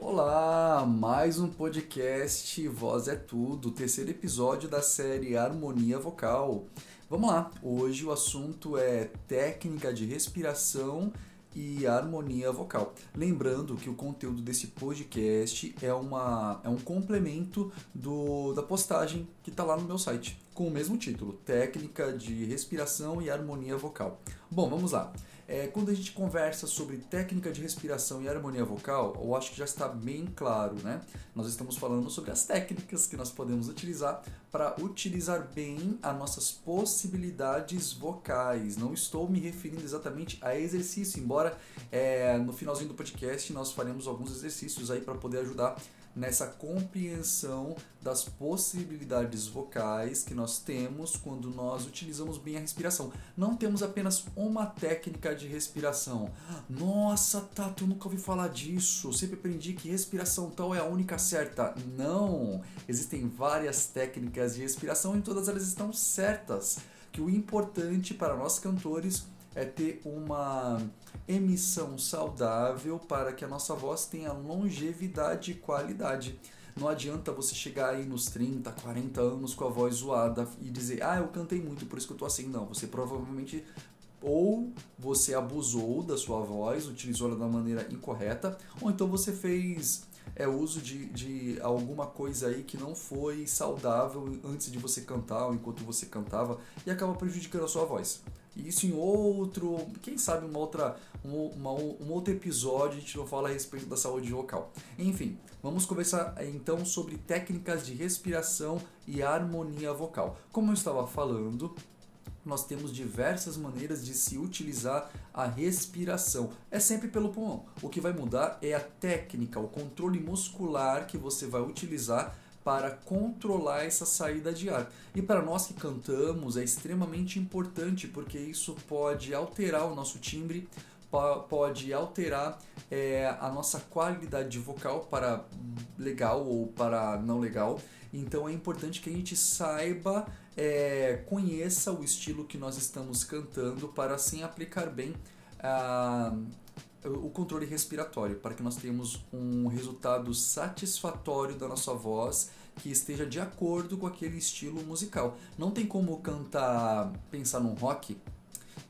Olá, mais um podcast Voz é Tudo, terceiro episódio da série Harmonia Vocal. Vamos lá, hoje o assunto é técnica de respiração e harmonia vocal. Lembrando que o conteúdo desse podcast é, uma, é um complemento do, da postagem que está lá no meu site, com o mesmo título: Técnica de Respiração e Harmonia Vocal. Bom, vamos lá. É, quando a gente conversa sobre técnica de respiração e harmonia vocal, eu acho que já está bem claro, né? Nós estamos falando sobre as técnicas que nós podemos utilizar para utilizar bem as nossas possibilidades vocais. Não estou me referindo exatamente a exercício, embora é, no finalzinho do podcast nós faremos alguns exercícios aí para poder ajudar nessa compreensão das possibilidades vocais que nós temos quando nós utilizamos bem a respiração. Não temos apenas uma técnica de respiração. Nossa, Tato, eu nunca ouvi falar disso. Sempre aprendi que respiração tal é a única certa. Não! Existem várias técnicas de respiração e todas elas estão certas. Que o importante para nós cantores é ter uma emissão saudável para que a nossa voz tenha longevidade e qualidade. Não adianta você chegar aí nos 30, 40 anos com a voz zoada e dizer, ah, eu cantei muito, por isso que eu tô assim. Não, você provavelmente ou você abusou da sua voz, utilizou ela da maneira incorreta, ou então você fez é, uso de, de alguma coisa aí que não foi saudável antes de você cantar ou enquanto você cantava e acaba prejudicando a sua voz. Isso em outro, quem sabe uma outra, um, uma, um outro episódio a gente não fala a respeito da saúde vocal. Enfim, vamos conversar então sobre técnicas de respiração e harmonia vocal. Como eu estava falando, nós temos diversas maneiras de se utilizar a respiração. É sempre pelo pulmão. O que vai mudar é a técnica, o controle muscular que você vai utilizar para controlar essa saída de ar. E para nós que cantamos é extremamente importante porque isso pode alterar o nosso timbre, pode alterar é, a nossa qualidade vocal para legal ou para não legal. Então é importante que a gente saiba, é, conheça o estilo que nós estamos cantando para assim aplicar bem a o controle respiratório, para que nós tenhamos um resultado satisfatório da nossa voz que esteja de acordo com aquele estilo musical. Não tem como cantar, pensar num rock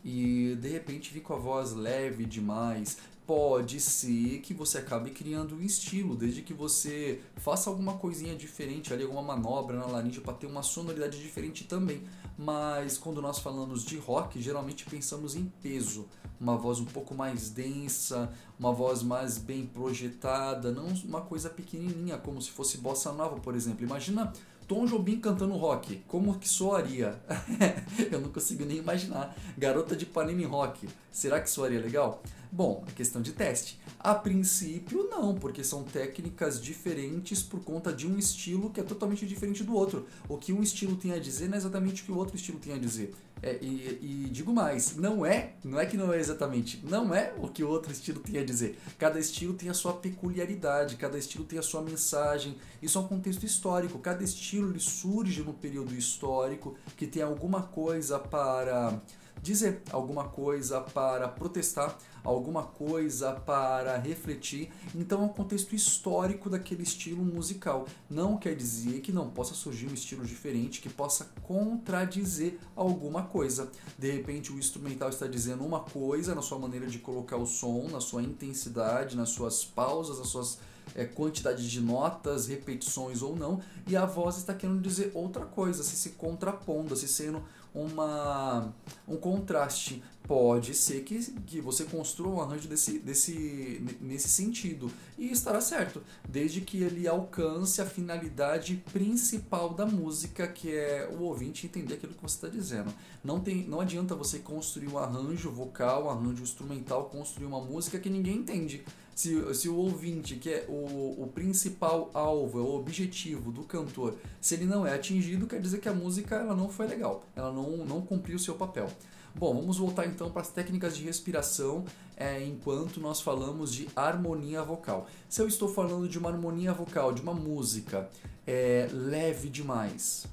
e de repente vir com a voz leve demais, pode ser que você acabe criando um estilo, desde que você faça alguma coisinha diferente ali, alguma manobra na laringe para ter uma sonoridade diferente também. Mas quando nós falamos de rock, geralmente pensamos em peso, uma voz um pouco mais densa, uma voz mais bem projetada, não uma coisa pequenininha, como se fosse bossa nova, por exemplo. Imagina Tom Jobim cantando rock, como que soaria? Eu não consigo nem imaginar. Garota de Panini Rock, será que soaria legal? Bom, é questão de teste. A princípio, não, porque são técnicas diferentes por conta de um estilo que é totalmente diferente do outro. O que um estilo tem a dizer não é exatamente o que o outro estilo tem a dizer. É, e, e, digo mais, não é, não é que não é exatamente, não é o que o outro estilo tem a dizer. Cada estilo tem a sua peculiaridade, cada estilo tem a sua mensagem. Isso é um contexto histórico. Cada estilo surge no período histórico que tem alguma coisa para dizer, alguma coisa para protestar, alguma coisa para refletir. Então é um contexto histórico daquele estilo musical. Não quer dizer que não possa surgir um estilo diferente que possa contradizer alguma coisa. De repente o instrumental está dizendo uma coisa na sua maneira de colocar o som, na sua intensidade, nas suas pausas, nas suas é, quantidade de notas, repetições ou não, e a voz está querendo dizer outra coisa, se se contrapondo, se sendo uma, um contraste. Pode ser que, que você construa um arranjo desse, desse, nesse sentido e estará certo, desde que ele alcance a finalidade principal da música, que é o ouvinte entender aquilo que você está dizendo. Não, tem, não adianta você construir um arranjo vocal, um arranjo instrumental, construir uma música que ninguém entende. Se, se o ouvinte, que é o, o principal alvo, é o objetivo do cantor, se ele não é atingido, quer dizer que a música ela não foi legal, ela não, não cumpriu o seu papel. Bom, vamos voltar então para as técnicas de respiração é, enquanto nós falamos de harmonia vocal. Se eu estou falando de uma harmonia vocal, de uma música é, leve demais,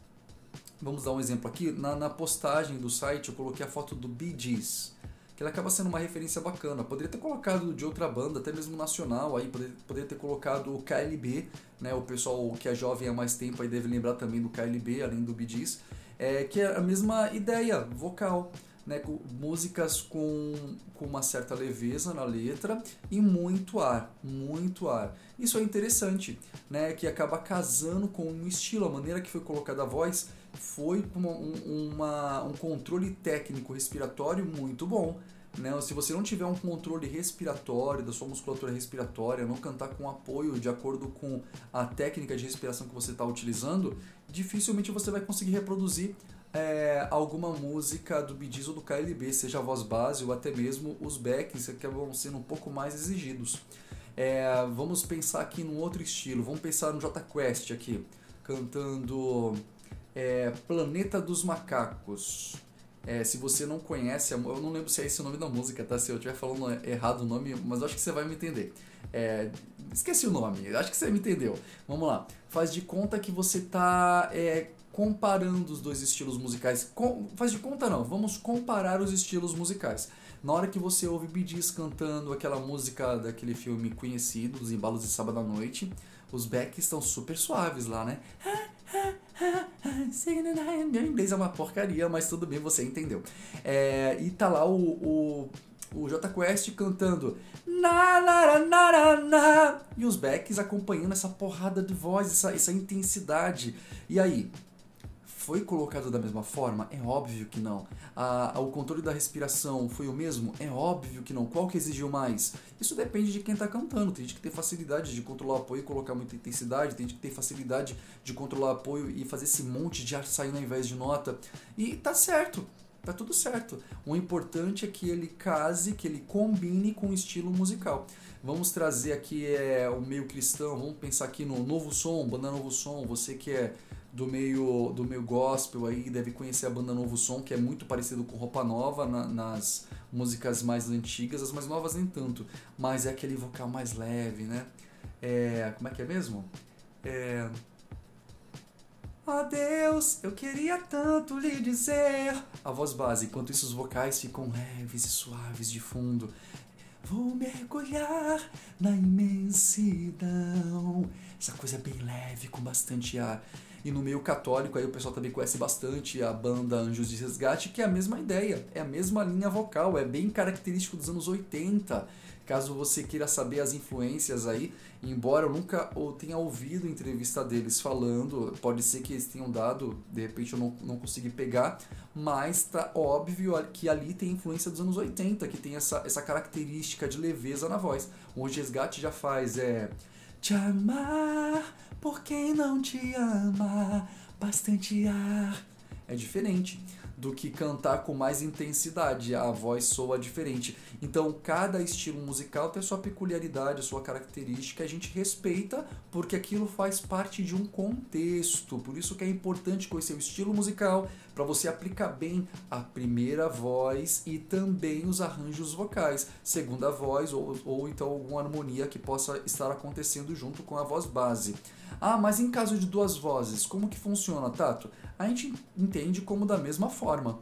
vamos dar um exemplo aqui, na, na postagem do site eu coloquei a foto do Bee Gees, que ela acaba sendo uma referência bacana. Poderia ter colocado de outra banda, até mesmo nacional, aí poderia, poderia ter colocado o KLB, né? O pessoal que é jovem há mais tempo aí deve lembrar também do KLB, além do Bee é, que é a mesma ideia vocal. Né, com músicas com, com uma certa leveza na letra e muito ar, muito ar. Isso é interessante, né, que acaba casando com o estilo, a maneira que foi colocada a voz foi uma, uma, um controle técnico respiratório muito bom. Né? Se você não tiver um controle respiratório da sua musculatura respiratória, não cantar com apoio de acordo com a técnica de respiração que você está utilizando, dificilmente você vai conseguir reproduzir é, alguma música do Bee ou do KLB, seja a voz base ou até mesmo os backs que vão sendo um pouco mais exigidos. É, vamos pensar aqui num outro estilo, vamos pensar no J Quest aqui, cantando é, Planeta dos Macacos. É, se você não conhece, eu não lembro se é esse o nome da música, tá? Se eu estiver falando errado o nome, mas acho que você vai me entender. É, esqueci o nome, acho que você me entendeu. Vamos lá. Faz de conta que você está é, comparando os dois estilos musicais. Com, faz de conta não, vamos comparar os estilos musicais. Na hora que você ouve Gees cantando aquela música daquele filme conhecido, Os Embalos de Sábado à Noite, os backs estão super suaves lá, né? Meu inglês é uma porcaria, mas tudo bem, você entendeu. É, e tá lá o, o, o J Quest cantando na, na, na, na, e os backs acompanhando essa porrada de voz, essa, essa intensidade. E aí, foi colocado da mesma forma? É óbvio que não. A, o controle da respiração foi o mesmo? É óbvio que não. Qual que exigiu mais? Isso depende de quem está cantando. Tem gente que tem facilidade de controlar o apoio e colocar muita intensidade, tem gente que tem facilidade de controlar o apoio e fazer esse monte de ar saindo ao invés de nota. E tá certo. Tá tudo certo. O importante é que ele case, que ele combine com o estilo musical. Vamos trazer aqui é, o meio cristão, vamos pensar aqui no Novo Som, Banda Novo Som, você que é do meio do meio gospel aí deve conhecer a banda Novo Som, que é muito parecido com Roupa Nova na, nas músicas mais antigas, as mais novas nem tanto, mas é aquele vocal mais leve, né? É, como é que é mesmo? É, oh Deus, eu queria tanto lhe dizer. A voz base, enquanto isso os vocais ficam leves e suaves de fundo. Vou mergulhar na imensidão. Essa coisa bem leve, com bastante ar. E no meio católico aí o pessoal também conhece bastante a banda Anjos de Resgate, que é a mesma ideia, é a mesma linha vocal, é bem característico dos anos 80. Caso você queira saber as influências aí, embora eu nunca tenha ouvido entrevista deles falando, pode ser que eles tenham dado, de repente eu não, não consegui pegar, mas tá óbvio que ali tem influência dos anos 80, que tem essa, essa característica de leveza na voz. O Resgate já faz é te amar por quem não te ama, bastante ar. É diferente do que cantar com mais intensidade, a voz soa diferente. Então, cada estilo musical tem a sua peculiaridade, a sua característica, a gente respeita porque aquilo faz parte de um contexto. Por isso que é importante conhecer o estilo musical para você aplicar bem a primeira voz e também os arranjos vocais, segunda voz ou, ou então alguma harmonia que possa estar acontecendo junto com a voz base. Ah, mas em caso de duas vozes, como que funciona, Tato? A gente entende como da mesma forma.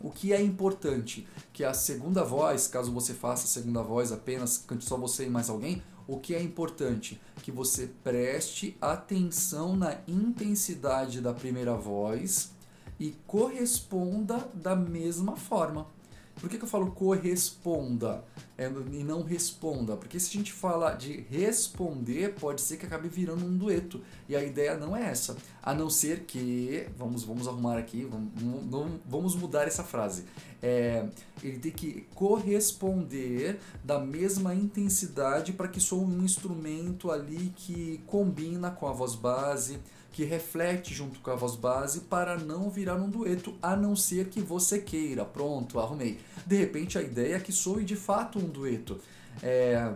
O que é importante? Que a segunda voz, caso você faça a segunda voz apenas, cante só você e mais alguém, o que é importante? Que você preste atenção na intensidade da primeira voz e corresponda da mesma forma. Por que, que eu falo corresponda é, e não responda? Porque se a gente fala de responder, pode ser que acabe virando um dueto. E a ideia não é essa. A não ser que. Vamos, vamos arrumar aqui, vamos, vamos mudar essa frase. É, ele tem que corresponder da mesma intensidade para que soe um instrumento ali que combina com a voz base que reflete junto com a voz base para não virar um dueto, a não ser que você queira. Pronto, arrumei. De repente a ideia é que soe de fato um dueto. É,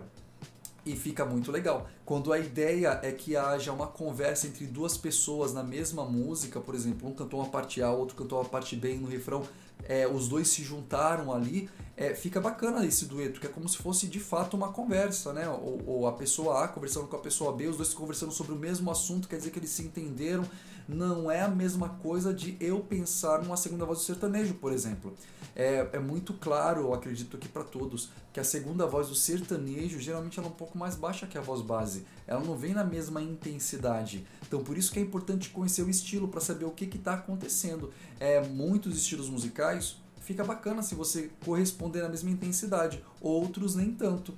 e fica muito legal. Quando a ideia é que haja uma conversa entre duas pessoas na mesma música, por exemplo, um cantou uma parte A, outro cantou uma parte B no refrão, é, os dois se juntaram ali, é, fica bacana esse dueto, que é como se fosse de fato uma conversa, né? Ou, ou, a pessoa A conversando com a pessoa B, os dois conversando sobre o mesmo assunto, quer dizer que eles se entenderam. Não é a mesma coisa de eu pensar numa segunda voz do sertanejo, por exemplo. É, é muito claro, eu acredito aqui para todos, que a segunda voz do sertanejo geralmente ela é um pouco mais baixa que a voz base. Ela não vem na mesma intensidade. Então por isso que é importante conhecer o estilo para saber o que está acontecendo. É, muitos estilos musicais fica bacana se você corresponder na mesma intensidade, outros nem tanto.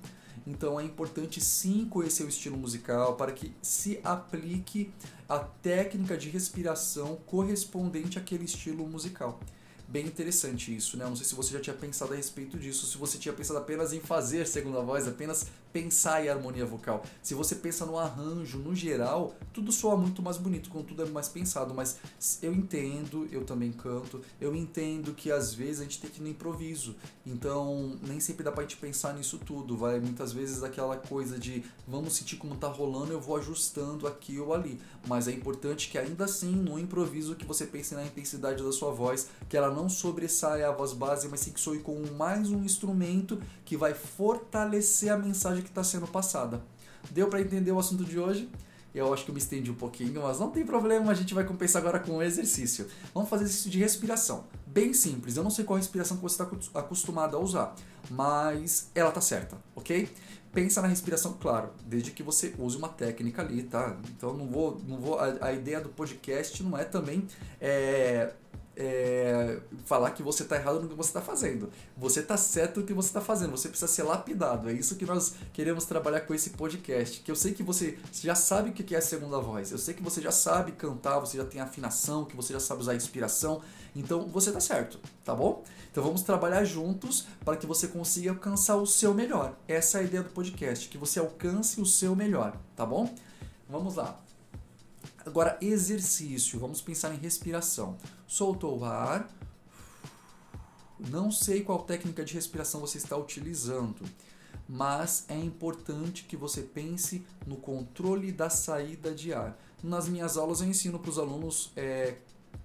Então é importante sim conhecer o estilo musical para que se aplique a técnica de respiração correspondente àquele estilo musical bem interessante isso, né? Não sei se você já tinha pensado a respeito disso, se você tinha pensado apenas em fazer segunda voz, apenas pensar em harmonia vocal. Se você pensa no arranjo, no geral, tudo soa muito mais bonito quando tudo é mais pensado, mas eu entendo, eu também canto, eu entendo que às vezes a gente tem que ir no improviso. Então, nem sempre dá pra gente pensar nisso tudo, vai muitas vezes aquela coisa de vamos sentir como tá rolando, eu vou ajustando aqui ou ali. Mas é importante que ainda assim, no improviso, que você pense na intensidade da sua voz, que ela não sobressaia a voz base, mas sim que soe com mais um instrumento que vai fortalecer a mensagem que está sendo passada. Deu para entender o assunto de hoje? Eu acho que eu me estendi um pouquinho, mas não tem problema, a gente vai compensar agora com o exercício. Vamos fazer exercício de respiração. Bem simples, eu não sei qual respiração que você está acostumado a usar, mas ela tá certa, ok? Pensa na respiração, claro, desde que você use uma técnica ali, tá? Então não vou, não vou. A, a ideia do podcast não é também é, é, falar que você está errado no que você está fazendo. Você está certo no que você está fazendo. Você precisa ser lapidado. É isso que nós queremos trabalhar com esse podcast. Que eu sei que você já sabe o que é a segunda voz. Eu sei que você já sabe cantar, você já tem afinação, que você já sabe usar inspiração. Então você está certo, tá bom? Então vamos trabalhar juntos para que você consiga alcançar o seu melhor. Essa é a ideia do podcast, que você alcance o seu melhor, tá bom? Vamos lá. Agora, exercício. Vamos pensar em respiração. Soltou o ar. Não sei qual técnica de respiração você está utilizando, mas é importante que você pense no controle da saída de ar. Nas minhas aulas eu ensino para os alunos é,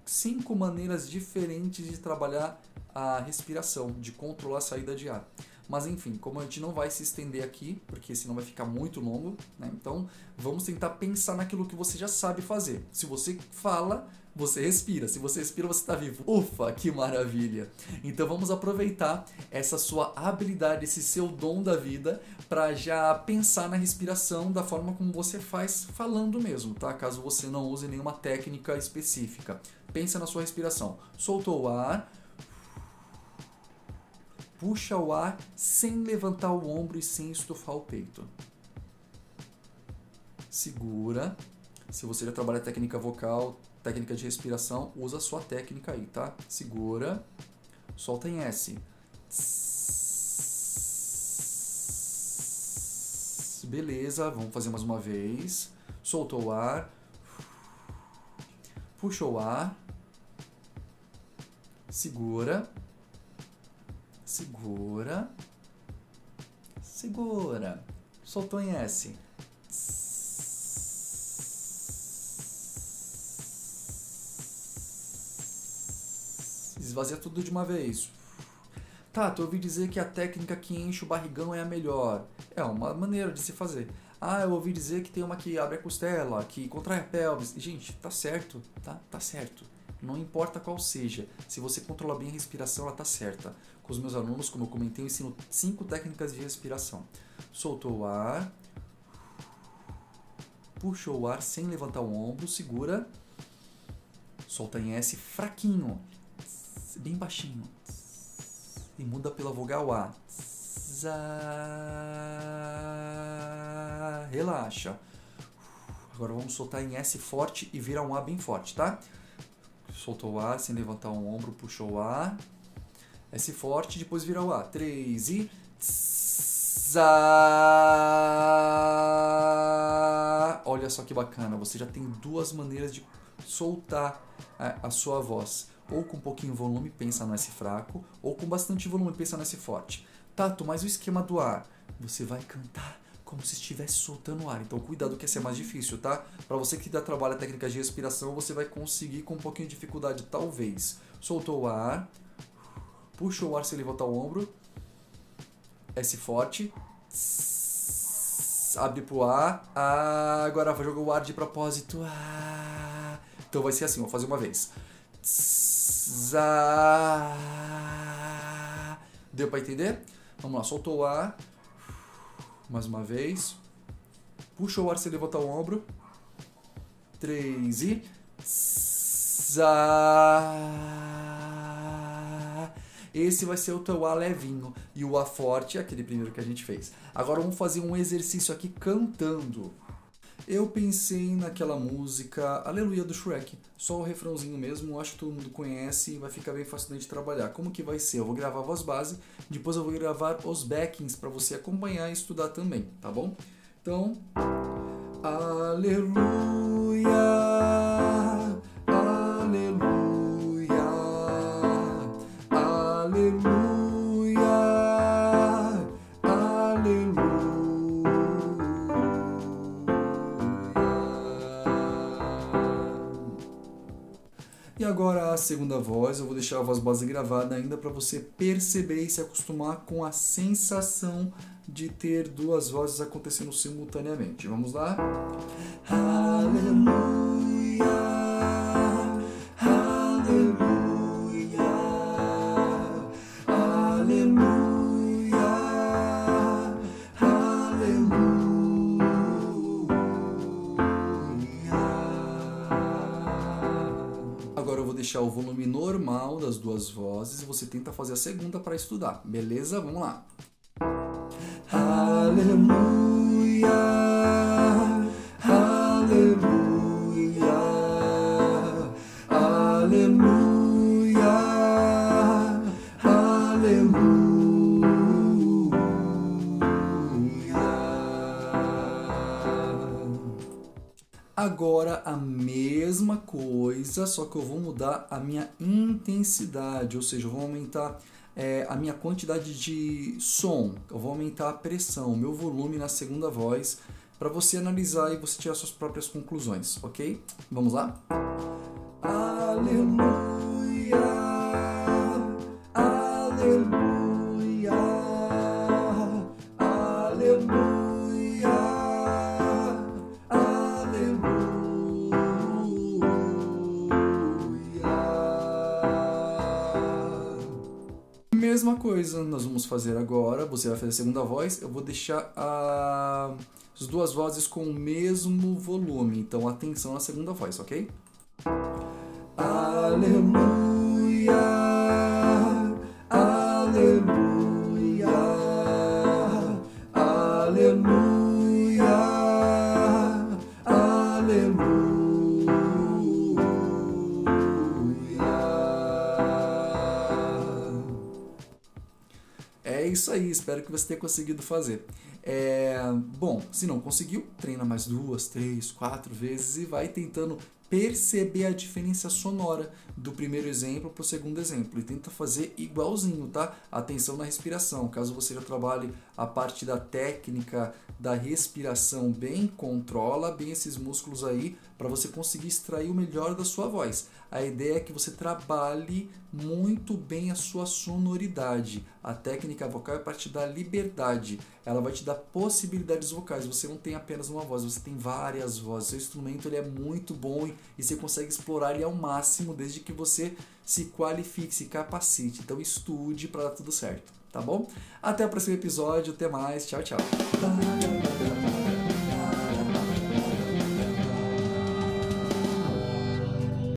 cinco maneiras diferentes de trabalhar a respiração, de controlar a saída de ar. Mas enfim, como a gente não vai se estender aqui, porque senão vai ficar muito longo, né? Então vamos tentar pensar naquilo que você já sabe fazer. Se você fala, você respira. Se você respira, você está vivo. Ufa, que maravilha! Então vamos aproveitar essa sua habilidade, esse seu dom da vida, para já pensar na respiração da forma como você faz falando mesmo, tá? Caso você não use nenhuma técnica específica. Pensa na sua respiração. Soltou o ar puxa o ar sem levantar o ombro e sem estufar o peito. Segura. Se você já trabalha técnica vocal, técnica de respiração, usa a sua técnica aí, tá? Segura. Solta em S. Beleza, vamos fazer mais uma vez. Soltou o ar. Puxa o ar. Segura. Segura. Segura. Soltou em S. Esvazia tudo de uma vez. Tá, tu ouvi dizer que a técnica que enche o barrigão é a melhor. É uma maneira de se fazer. Ah, eu ouvi dizer que tem uma que abre a costela, que contrai a pelvis. Gente, tá certo, tá? Tá certo. Não importa qual seja. Se você controla bem a respiração, ela tá certa com os meus alunos, como eu comentei, eu ensino cinco técnicas de respiração. Soltou o ar, puxou o ar sem levantar o ombro, segura, solta em S fraquinho, bem baixinho, e muda pela vogal A. Relaxa. Agora vamos soltar em S forte e virar um A bem forte, tá? Soltou o ar sem levantar o ombro, puxou o ar. S forte, depois vira o A. 3 e. Tza. Olha só que bacana, você já tem duas maneiras de soltar a, a sua voz. Ou com um pouquinho volume, pensa no S fraco, ou com bastante volume, pensa no S forte. Tato, mas o esquema do ar? Você vai cantar como se estivesse soltando ar. Então cuidado que esse é mais difícil, tá? Para você que dá trabalho a técnicas de respiração, você vai conseguir com um pouquinho de dificuldade, talvez. Soltou o ar, puxa o ar sem levantar o ombro, S forte, abre pro ar, ah, agora vou jogar o ar de propósito, ah, Então vai ser assim, vou fazer uma vez. Za. Deu para entender? Vamos lá, soltou o ar. Mais uma vez. Puxa o ar sem levantar o ombro. Três e. Esse vai ser o teu A levinho. E o A forte é aquele primeiro que a gente fez. Agora vamos fazer um exercício aqui cantando. Eu pensei naquela música Aleluia do Shrek. Só o refrãozinho mesmo, acho que todo mundo conhece e vai ficar bem fácil de trabalhar. Como que vai ser? Eu vou gravar a voz base, depois eu vou gravar os backings para você acompanhar e estudar também, tá bom? Então, Aleluia, agora a segunda voz, eu vou deixar a voz base gravada ainda para você perceber e se acostumar com a sensação de ter duas vozes acontecendo simultaneamente. Vamos lá? Aleluia, deixar o volume normal das duas vozes e você tenta fazer a segunda para estudar, beleza? Vamos lá. Aleluia, só que eu vou mudar a minha intensidade, ou seja, eu vou aumentar é, a minha quantidade de som, eu vou aumentar a pressão, o meu volume na segunda voz, para você analisar e você tirar suas próprias conclusões, ok? Vamos lá? Aleluia, Mesma coisa nós vamos fazer agora. Você vai fazer a segunda voz. Eu vou deixar a- as duas vozes com o mesmo volume. Então atenção na segunda voz, ok? Aleluia, aí, espero que você tenha conseguido fazer. É, bom, se não conseguiu, treina mais duas, três, quatro vezes e vai tentando perceber a diferença sonora do primeiro exemplo para o segundo exemplo e tenta fazer igualzinho, tá? Atenção na respiração. Caso você já trabalhe a parte da técnica da respiração bem, controla bem esses músculos aí para você conseguir extrair o melhor da sua voz. A ideia é que você trabalhe muito bem a sua sonoridade. A técnica vocal é a parte da liberdade. Ela vai te dar possibilidades vocais. Você não tem apenas uma voz, você tem várias vozes. Seu instrumento ele é muito bom e você consegue explorar ele ao máximo desde que você se qualifique, se capacite. Então estude para dar tudo certo, tá bom? Até o próximo episódio, até mais, tchau, tchau.